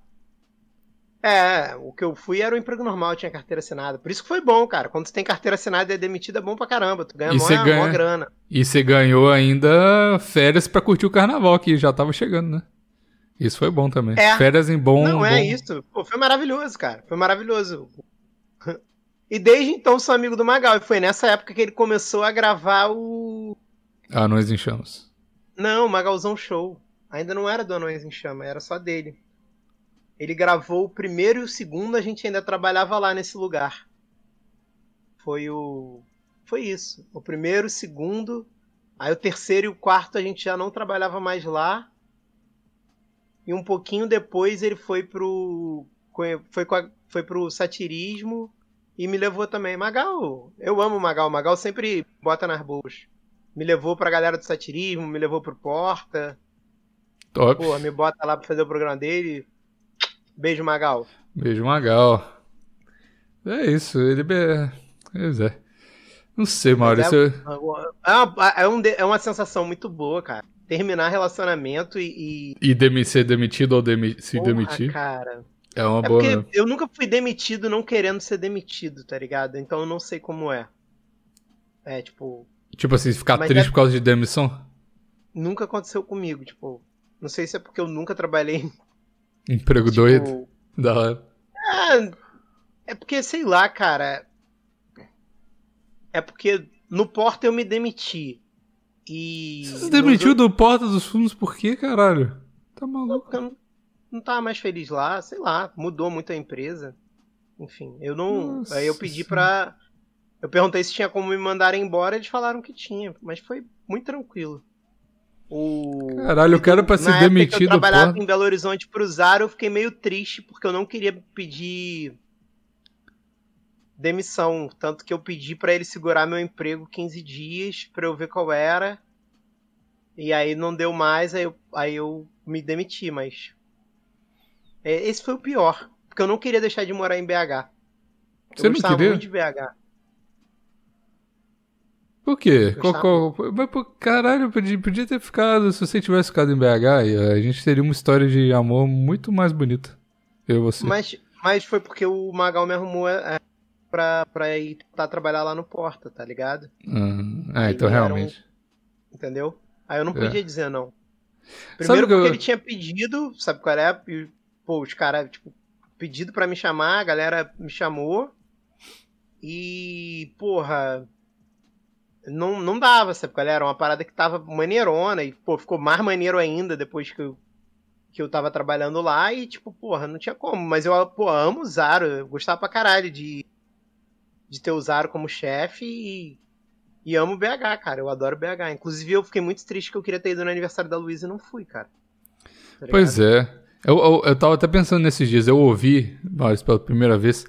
É, o que eu fui era um emprego normal, tinha carteira assinada. Por isso que foi bom, cara. Quando você tem carteira assinada e é demitido, é bom pra caramba. Tu ganha e mó, ganha... mó grana. E você ganhou ainda férias para curtir o carnaval, que já tava chegando, né? Isso foi bom também. É. Férias em bom. Não, é bom... isso. Pô, foi maravilhoso, cara. Foi maravilhoso. E desde então sou amigo do Magal. E foi nessa época que ele começou a gravar o. Anões em Chamas. Não, Magalzão Show. Ainda não era do Anões em Chama, era só dele. Ele gravou o primeiro e o segundo, a gente ainda trabalhava lá nesse lugar. Foi o. Foi isso. O primeiro, o segundo. Aí o terceiro e o quarto a gente já não trabalhava mais lá. E um pouquinho depois ele foi pro. Foi, a, foi pro satirismo e me levou também. Magal, eu amo Magal. Magal sempre bota nas boas. Me levou pra galera do satirismo, me levou pro Porta. Top. Pô, me bota lá pra fazer o programa dele. Beijo, Magal. Beijo, Magal. É isso, ele. Pois é. Não sei, Maurício. É, é, uma, é, um, é uma sensação muito boa, cara. Terminar relacionamento e. E, e demi, ser demitido ou demi, se Porra, demitir. cara. É uma é boa. Porque eu nunca fui demitido não querendo ser demitido, tá ligado? Então eu não sei como é. É, tipo. Tipo assim, ficar triste é... por causa de demissão? Nunca aconteceu comigo, tipo. Não sei se é porque eu nunca trabalhei. Emprego tipo, doido? Da hora. É, é porque, sei lá, cara. É porque no Porta eu me demiti. E. Você se demitiu do Porta dos Fundos por quê, caralho? Tá maluco? Não, não, tava mais feliz lá, sei lá, mudou muito a empresa. Enfim, eu não. Nossa aí eu pedi pra. Eu perguntei se tinha como me mandar embora, eles falaram que tinha, mas foi muito tranquilo. O... Caralho, eu quero pra ser demitido. Que eu trabalhava porra. em Belo Horizonte pro Zara, eu fiquei meio triste porque eu não queria pedir demissão. Tanto que eu pedi para ele segurar meu emprego 15 dias pra eu ver qual era. E aí não deu mais, aí eu, aí eu me demiti, mas. É, esse foi o pior. Porque eu não queria deixar de morar em BH. Eu Você não queria? muito de BH. Por quê? Qual, qual, mas, pô, caralho, podia, podia ter ficado. Se você tivesse ficado em BH, a gente teria uma história de amor muito mais bonita. Eu e você. Mas, mas foi porque o Magal me arrumou é, pra, pra ir tentar trabalhar lá no Porta, tá ligado? Hum, é, então realmente. Um, entendeu? Aí eu não podia é. dizer não. Primeiro porque eu... ele tinha pedido, sabe qual é? E, pô, os caras, tipo, pedido para me chamar, a galera me chamou. E, porra, não, não dava, sabe qual era? Uma parada que tava maneirona e, pô, ficou mais maneiro ainda depois que eu, que eu tava trabalhando lá e, tipo, porra, não tinha como. Mas eu, pô, amo o Zaro, eu gostava pra caralho de, de ter o Zaro como chefe e, e amo o BH, cara, eu adoro BH. Inclusive, eu fiquei muito triste que eu queria ter ido no aniversário da Luísa e não fui, cara. Tá pois é. Eu, eu, eu tava até pensando nesses dias, eu ouvi, mas pela primeira vez,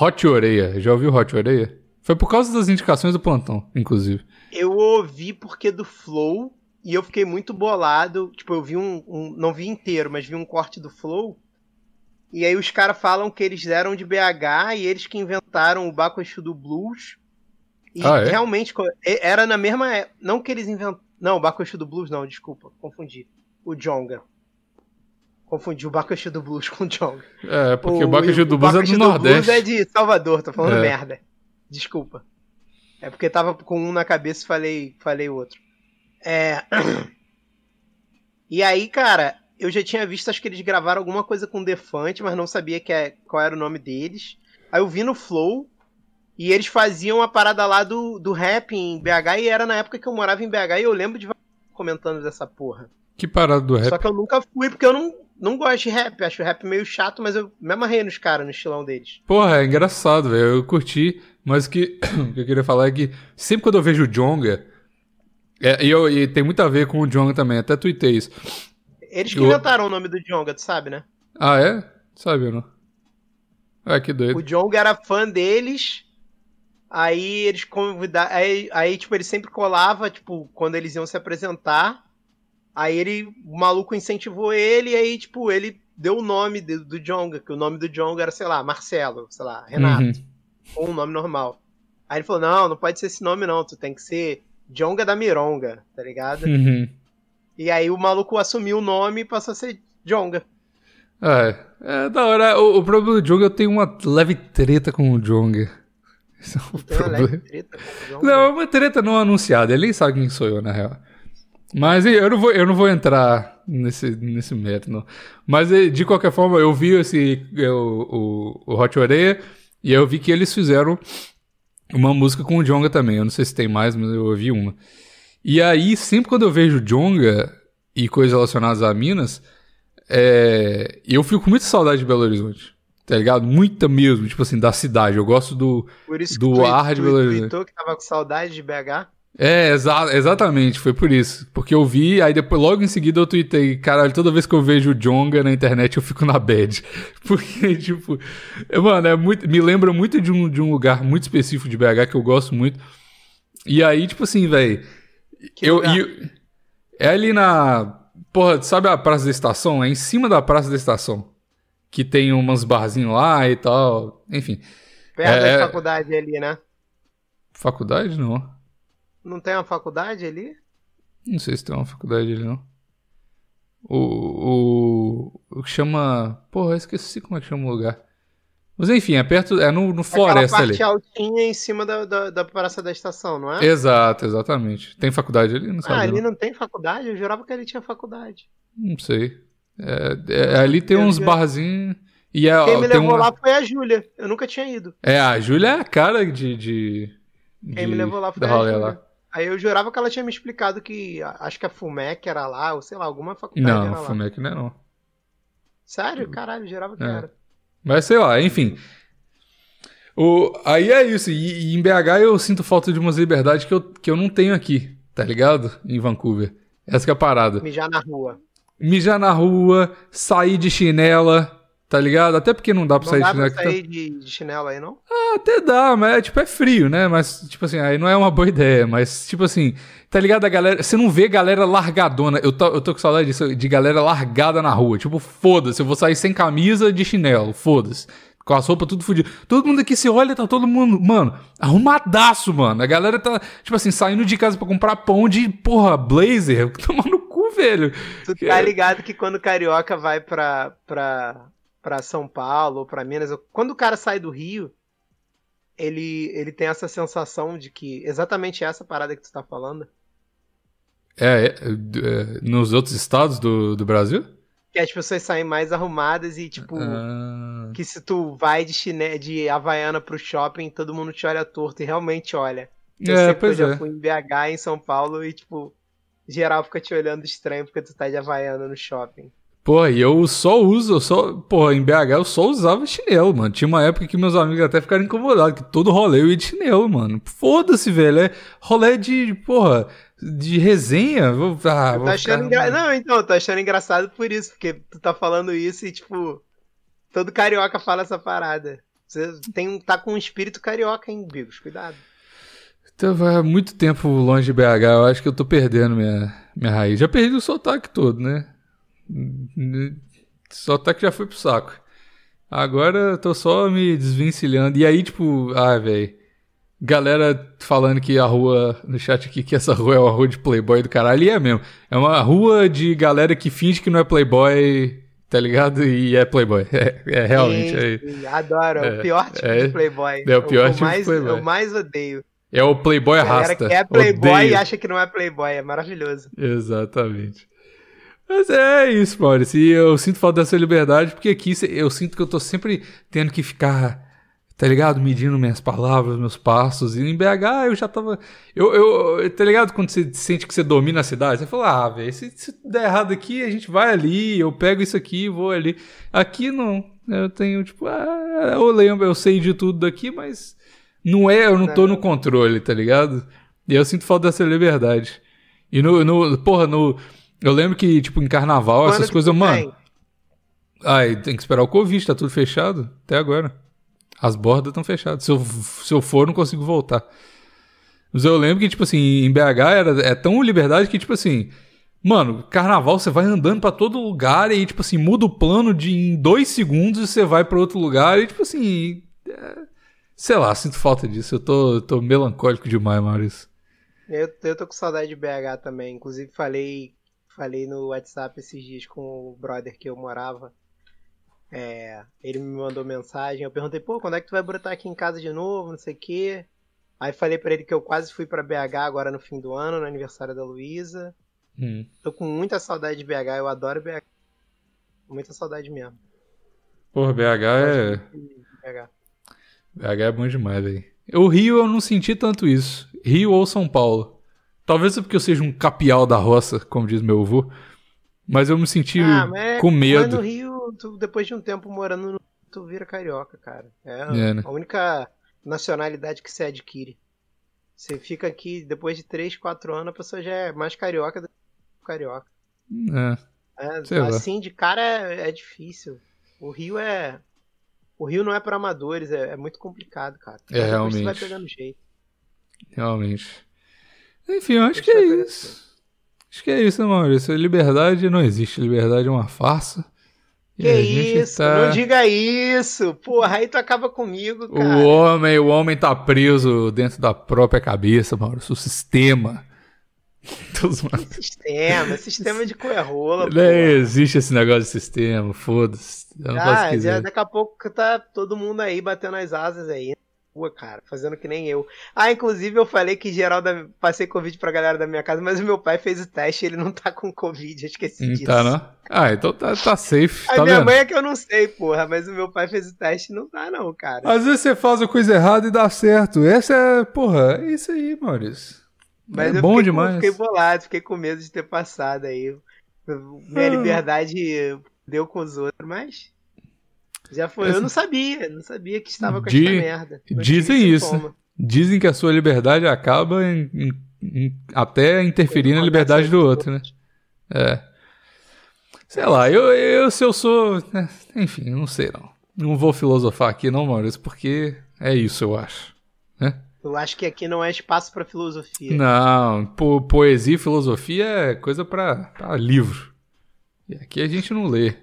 Hot Oreia. Já ouviu Hot Oreia? Foi por causa das indicações do plantão, inclusive. Eu ouvi porque do Flow e eu fiquei muito bolado. Tipo, eu vi um, um, Não vi inteiro, mas vi um corte do Flow. E aí os caras falam que eles eram de BH e eles que inventaram o Bakushu do Blues. E Ah, é? realmente era na mesma. é- Não que eles inventaram. Não, o Bakushu do Blues não, desculpa, confundi. O Jonga. Confundi o Bakushu do Blues com o Jonga. É, porque o, Bakushu do Blues é Bakushu do Nordeste. Blues é de Salvador, tô falando É. merda. Desculpa. É porque tava com um na cabeça e falei, falei outro. É. E aí, cara, eu já tinha visto, acho que eles gravaram alguma coisa com Defante, mas não sabia que é, qual era o nome deles. Aí eu vi no Flow e eles faziam a parada lá do, do rap em BH e era na época que eu morava em BH e eu lembro de comentando dessa porra. Que parada do rap. Só que eu nunca fui porque eu não, não gosto de rap. Acho rap meio chato, mas eu me amarrei nos caras, no estilão deles. Porra, é engraçado, velho. Eu curti, mas o que, o que eu queria falar é que sempre quando eu vejo o Jonga, é, e, eu- e tem muito a ver com o Jonga também, até tuitei isso. Eles que Eu- inventaram o nome do Jonga, tu sabe, né? Ah, é? Sabe, não? Ah, que doido. O Jonga era fã deles. Aí eles convidaram. Aí, aí, tipo, ele sempre colava, tipo, quando eles iam se apresentar. Aí ele, o maluco incentivou ele, e aí, tipo, ele deu o nome do, do Jonga, que o nome do Jonga era, sei lá, Marcelo, sei lá, Renato, Uhum. ou um nome normal. Aí ele falou: não, não pode ser esse nome, não, tu tem que ser Jonga da Mironga, tá ligado? Uhum. E aí o maluco assumiu o nome e passou a ser Jonga. É. É da hora. O, o problema do Jonga, eu tenho uma leve treta com o Jonga. Esse é uma problema. leve treta com o Jonga. Não, é uma treta não anunciada. Ele nem sabe quem sou eu, na real. Mas eu não vou, eu não vou entrar nesse, nesse mérito, não. Mas de qualquer forma, eu vi esse, o, o, o Hot Oreia e eu vi que eles fizeram uma música com o Jonga também. Eu não sei se tem mais, mas eu ouvi uma. E aí, sempre quando eu vejo Jonga e coisas relacionadas a Minas, é, eu fico com muita saudade de Belo Horizonte. Tá ligado? Muita mesmo, tipo assim, da cidade. Eu gosto do, do ar de Belo Horizonte. que tava com saudade de BH. É, exa exatamente, foi por isso. Porque eu vi, aí depois, logo em seguida eu tuitei, caralho, toda vez que eu vejo o Jonga na internet eu fico na bad. Porque, tipo, é, mano, é muito, me lembra muito de um, de um lugar muito específico de BH que eu gosto muito. E aí, tipo assim, velho, eu, lugar? e- é ali na, porra, sabe a Praça da Estação? É em cima da Praça da Estação. Que tem umas barzinhos lá e tal, enfim. Perto é- da faculdade ali, né? Faculdade, não. Não tem uma faculdade ali? Não sei se tem uma faculdade ali, não. O, o, o que chama. Porra, eu esqueci como é que chama o lugar. Mas enfim, é perto. É no, no Floresta Aquela ali. parte altinha em cima da, da, da praça da estação, não é? Exato, exatamente. Tem faculdade ali? Não ah, sabe. ali não. não tem faculdade? Eu jurava que ali tinha faculdade. Não sei. É, é, ali tem Eu uns barzinhos. E é, Quem me tem levou uma... lá foi a Júlia. Eu nunca tinha ido. É, a Júlia é a cara de. de Quem de- me levou lá foi a Júlia. Aí eu jurava que ela tinha me explicado que acho que a FUMEC era lá, ou sei lá, alguma faculdade Não, era lá. Fumec não é não. Sério? Caralho, jurava que É. era. Mas sei lá, enfim. O, aí é isso. E, e em BH eu sinto falta de umas liberdades que eu, que eu não tenho aqui, tá ligado? Em Vancouver. Essa que é a parada. Mijar na rua. Mijar na rua, sair de chinela, tá ligado? Até porque não dá pra Não sair dá de chinela. pra que sair de, de chinelo aí, não? tá- Até dá, mas é, tipo, é frio, né? Mas, tipo assim, aí não é uma boa ideia. Mas, tipo assim, tá ligado? A galera. Você não vê galera largadona. Eu tô, eu tô com saudade disso, de galera largada na rua. Tipo, foda-se, eu vou sair sem camisa de chinelo, foda-se. Com as roupas tudo fodido. Todo mundo aqui se olha, tá todo mundo, mano, arrumadaço, mano. A galera tá, tipo assim, saindo de casa pra comprar pão de, porra, blazer. Tomando no cu, velho. Tu tá ligado que quando o carioca vai pra, pra, pra São Paulo ou pra Minas, quando o cara sai do Rio, ele, ele tem essa sensação de que exatamente essa parada que tu tá falando, É, é, é, nos outros estados do, do Brasil? que as pessoas saem mais arrumadas e tipo Ah, que se tu vai de chiné de havaiana pro shopping, todo mundo te olha torto e realmente olha. Eu é, sei que pois eu já é. fui em BH, em São Paulo e tipo geral fica te olhando estranho porque tu tá de havaiana no shopping. Pô, e eu só uso, eu só, pô, em BH eu só usava chinelo, mano. Tinha uma época que meus amigos até ficaram incomodados, que todo rolê eu ia de chinelo, mano. Foda-se, velho. É rolê de, porra, de resenha. Vou, ah, Eu vou achando engra... Não, então, eu tô achando engraçado por isso, porque tu tá falando isso e, tipo, todo carioca fala essa parada. Você tem, tá com um espírito carioca, hein, Bigos? Cuidado. Então, vai muito tempo longe de BH, eu acho que eu tô perdendo minha, minha raiz. Já perdi o sotaque todo, né? O sotaque já foi pro saco. Agora eu tô só me desvencilhando. E aí, tipo, ah, velho. Galera falando que a rua, no chat aqui, que essa rua é uma rua de playboy do caralho. E é mesmo. É uma rua de galera que finge que não é playboy, tá ligado? E é playboy. É, é realmente. Sim, é, adoro. É, o pior tipo é, de playboy. É o pior o, tipo mais, de playboy. Eu mais odeio. É o playboy arrasta. Galera que é playboy Odeio. e acha que não é playboy. É maravilhoso. Exatamente. Mas é isso, Maurício. E eu sinto falta dessa liberdade, porque aqui eu sinto que eu tô sempre tendo que ficar, tá ligado? Medindo minhas palavras, meus passos. E em BH eu já tava. Eu, eu, tá ligado? Quando você sente que você domina a cidade, você fala, ah, velho, se, se der errado aqui, a gente vai ali, eu pego isso aqui vou ali. Aqui não. Eu tenho, tipo, ah, eu lembro, eu sei de tudo daqui, mas não é, eu não tô no controle, tá ligado? E eu sinto falta dessa liberdade. E no, no porra, no eu lembro que, tipo, em carnaval, Quando essas coisas, mano. Ai, tem que esperar o Covid, tá tudo fechado até agora. As bordas estão fechadas. Se eu, se eu for, não consigo voltar. Mas eu lembro que, tipo assim, em BH era, é tão liberdade que, tipo assim, mano, carnaval você vai andando para todo lugar e, tipo assim, muda o plano de em dois segundos você vai para outro lugar e, tipo assim, é, sei lá, sinto falta disso. Eu tô, tô melancólico demais, Maurício. Eu, eu tô com saudade de BH também. Inclusive, falei Falei no WhatsApp esses dias com o brother que eu morava. É, ele me mandou mensagem. Eu perguntei, pô, quando é que tu vai brotar aqui em casa de novo? Não sei o quê. Aí falei para ele que eu quase fui para BH agora no fim do ano, no aniversário da Luísa. Hum. Tô com muita saudade de BH, eu adoro BH. Muita saudade mesmo. Porra, BH é. BH. BH é bom demais, velho. O Rio eu não senti tanto isso. Rio ou São Paulo. Talvez é porque eu seja um capial da roça, como diz meu avô. Mas eu me senti ah, com medo. Mas no Rio, tu, depois de um tempo morando no tu vira carioca, cara. É, é né? a única nacionalidade que você adquire. Você fica aqui, depois de 3, 4 anos, a pessoa já é mais carioca do que carioca. É. é assim, lá. de cara é, é, difícil. O Rio é. O Rio não é para amadores, é, é, muito complicado, cara. É, realmente. Você vai pegando jeito. Realmente. Enfim, eu acho que é isso. Acho que é isso, né, Maurício? Liberdade não existe. Liberdade é uma farsa. Que isso, tá... não diga isso. Porra, aí tu acaba comigo, cara. O homem, o homem tá preso dentro da própria cabeça, Maurício. O sistema. Sistema, sistema de coerrola. Não existe esse negócio de sistema, foda-se. Ah, já, daqui a pouco tá todo mundo aí batendo as asas aí rua, cara, fazendo que nem eu. Ah, inclusive eu falei que geral da... passei Covid pra galera da minha casa, mas o meu pai fez o teste e ele não tá com Covid, eu esqueci não disso. Tá, não? Ah, então tá, tá safe. A tá minha vendo? mãe é que eu não sei, porra, mas o meu pai fez o teste e não tá, não, cara. Às vezes você faz a coisa errada e dá certo. Essa é, porra, é isso aí, Maurício. Mas é bom demais. fiquei bolado, fiquei com medo de ter passado aí. Minha ah. liberdade deu com os outros, mas já foi. Eu não sabia, não sabia que estava com essa merda. Não dizem isso. Dizem que a sua liberdade acaba em, em, em, até interferir na liberdade do outro, né? É. Sei lá, eu, eu se eu sou. Né, enfim, não sei não. Não vou filosofar aqui, não, Maurício, porque é isso, eu acho. Né? Eu acho que aqui não é espaço para filosofia. Não, po poesia e filosofia é coisa para livro. E aqui a gente não lê.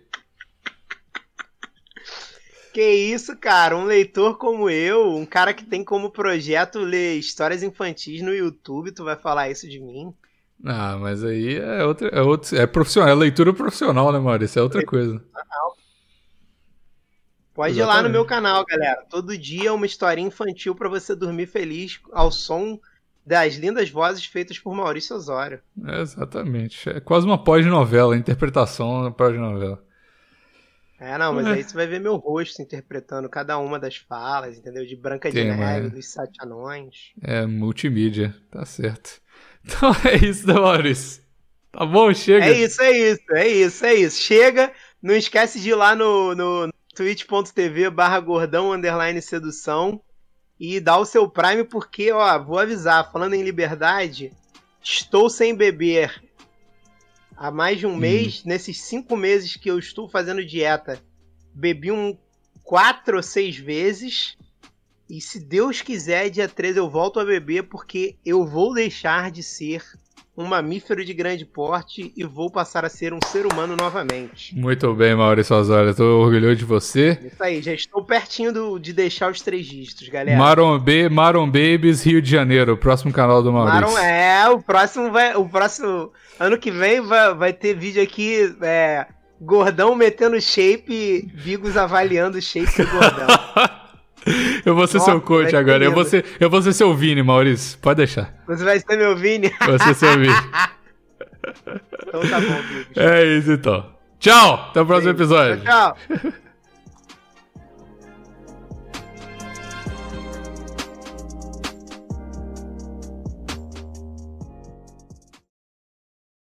Que isso, cara? Um leitor como eu, um cara que tem como projeto ler histórias infantis no YouTube, tu vai falar isso de mim? Ah, mas aí é outra, é outro, é profissional, é leitura profissional, né, Maurício? É outra coisa. Pode Exatamente. ir lá no meu canal, galera. Todo dia uma historinha infantil para você dormir feliz ao som das lindas vozes feitas por Maurício Osório. É, exatamente. É quase uma pós-novela, interpretação da pós-novela. É, não, mas é. aí você vai ver meu rosto interpretando cada uma das falas, entendeu? De Branca de Neve, dos Sete Anões. É, multimídia, tá certo. Então é isso, Maurício. Tá bom? Chega. É isso, é isso, é isso, é isso. Chega, não esquece de ir lá no, no twitch.tv barra gordão underline sedução e dar o seu prime, porque, ó, vou avisar, falando em liberdade, estou sem beber há mais de um hum. mês. Nesses cinco meses que eu estou fazendo dieta, bebi um quatro ou seis vezes. E se Deus quiser, dia 13 eu volto a beber porque eu vou deixar de ser um mamífero de grande porte e vou passar a ser um ser humano novamente. Muito bem, Maurício Osório. Estou orgulhoso de você. Isso aí, já estou pertinho do, de deixar os três dígitos, galera. Maron, B, Maron Babies, Rio de Janeiro, próximo canal do Maurício. Maron, é, o próximo vai. O próximo. Ano que vem vai, vai ter vídeo aqui. É, gordão metendo shape, Bigos avaliando shape do gordão. Eu vou ser Nossa, seu coach agora. Eu vou, ser, eu vou ser seu Vini, Maurício. Pode deixar. Você vai ser meu Vini? Vou ser seu Vini. então tá bom, Bigos. É isso então. Tchau! Até o próximo episódio. Tchau, tchau.